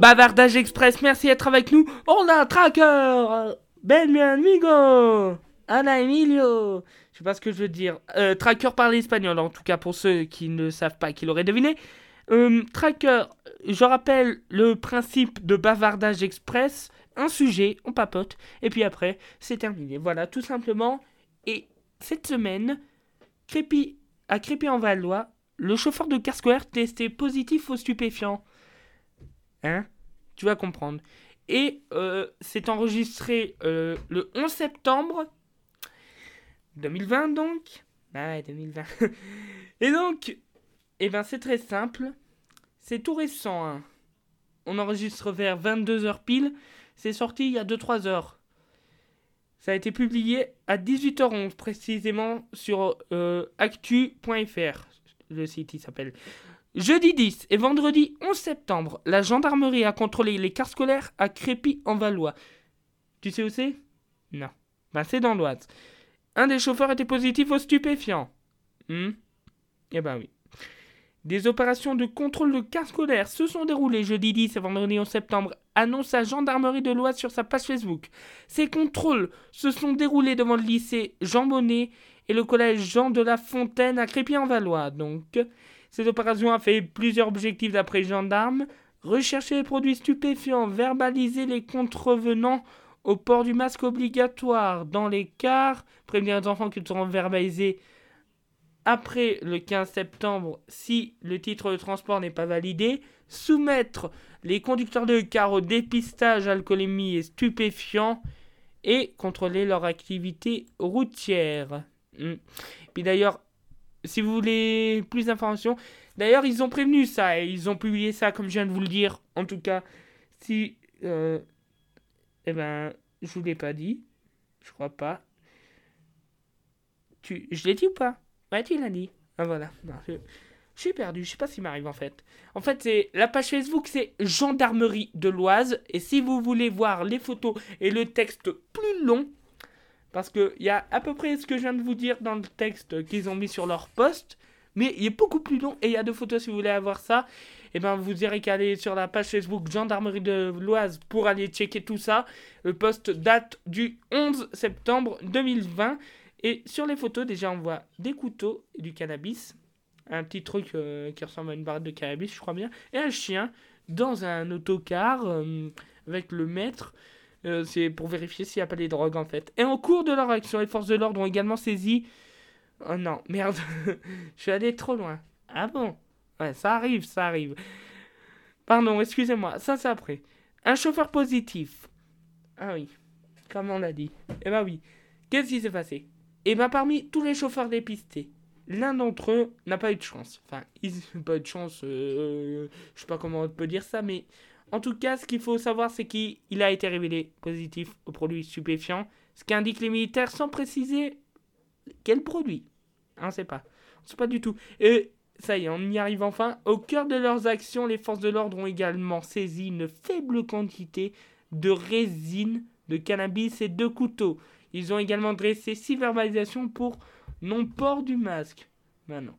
Bavardage Express, merci d'être avec nous. On a un tracker Ben mi amigo Ana Emilio Je sais pas ce que je veux dire. Euh, tracker par l'espagnol, en tout cas pour ceux qui ne savent pas, qui l'auraient deviné. Euh, tracker, je rappelle le principe de Bavardage Express. Un sujet, on papote, et puis après, c'est terminé. Voilà, tout simplement. Et cette semaine, à Crépy en Valois, le chauffeur de car scolaire testé positif aux stupéfiants. Hein? Tu vas comprendre. Et euh, c'est enregistré euh, le 11 septembre 2020 donc. Ouais, 2020. Et donc, eh ben c'est très simple. C'est tout récent. Hein. On enregistre vers 22h pile. C'est sorti il y a 2-3 heures. Ça a été publié à 18h11 précisément sur euh, actu.fr. Le site s'appelle. Jeudi 10 et vendredi 11 septembre, la gendarmerie a contrôlé les cars scolaires à Crépy-en-Valois. Tu sais où c'est? Non. Ben c'est dans l'Oise. Un des chauffeurs était positif aux stupéfiants. Hmm? Eh ben oui. Des opérations de contrôle de cars scolaires se sont déroulées jeudi 10 et vendredi 11 septembre, annonce la gendarmerie de l'Oise sur sa page Facebook. Ces contrôles se sont déroulés devant le lycée Jean Monnet et le collège Jean de la Fontaine à Crépy-en-Valois. Donc, cette opération a fait plusieurs objectifs d'après les gendarmes. Rechercher les produits stupéfiants, verbaliser les contrevenants au port du masque obligatoire dans les cars, prévenir les enfants qu'ils seront verbalisés après le 15 septembre si le titre de transport n'est pas validé, soumettre les conducteurs de cars au dépistage alcoolémie et stupéfiants et contrôler leur activité routière. Hmm. Puis d'ailleurs, si vous voulez plus d'informations, d'ailleurs, ils ont prévenu ça et ils ont publié ça, comme je viens de vous le dire. En tout cas, si. Euh, eh ben, je vous l'ai pas dit. Je crois pas. Tu, je l'ai dit ou pas? Ouais, tu l'as dit. Ah, voilà. je, suis perdu. Je sais pas ce qui m'arrive en fait. En fait, c'est la page Facebook, c'est Gendarmerie de l'Oise. Et si vous voulez voir les photos et le texte plus long, parce qu'il y a à peu près ce que je viens de vous dire dans le texte qu'ils ont mis sur leur post. Mais il est beaucoup plus long et il y a deux photos si vous voulez avoir ça. Et eh ben vous irez qu'à aller sur la page Facebook Gendarmerie de l'Oise pour aller checker tout ça. Le post date du 11 septembre 2020. Et sur les photos, déjà on voit des couteaux et du cannabis. Un petit truc euh, qui ressemble à une barre de cannabis, je crois bien. Et un chien dans un autocar euh, avec le maître. Euh, c'est pour vérifier s'il n'y a pas des drogues en fait. Et en cours de leur action, les forces de l'ordre ont également saisi. Oh non, merde, je suis allé trop loin. Ah bon? Ouais, ça arrive, ça arrive. Pardon, excusez-moi, ça c'est après. Un chauffeur positif. Ah oui, comme on l'a dit. Eh ben oui. Qu'est-ce qui s'est passé? Eh ben parmi tous les chauffeurs dépistés, l'un d'entre eux n'a pas eu de chance. Enfin, ils n'ont pas eu de chance, euh, je sais pas comment on peut dire ça, mais en tout cas, ce qu'il faut savoir, c'est qu'il a été révélé positif au produit stupéfiant, ce qu'indiquent les militaires sans préciser quel produit. On ne sait pas. On sait pas du tout. Et ça y est, on y arrive enfin. Au cœur de leurs actions, les forces de l'ordre ont également saisi une faible quantité de résine, de cannabis et de couteaux. Ils ont également dressé six verbalisations pour non-port du masque. Maintenant.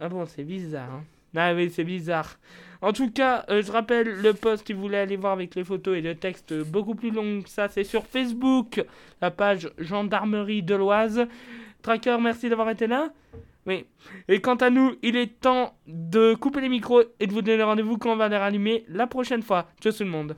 Ah bon, c'est bizarre. Hein ah oui, c'est bizarre. En tout cas, euh, je rappelle le post si vous aller voir avec les photos et le texte beaucoup plus long que ça, c'est sur Facebook, la page Gendarmerie de l'Oise. Tracker, merci d'avoir été là. Oui. Et quant à nous, il est temps de couper les micros et de vous donner rendez-vous quand on va les rallumer la prochaine fois. Ciao tout le monde.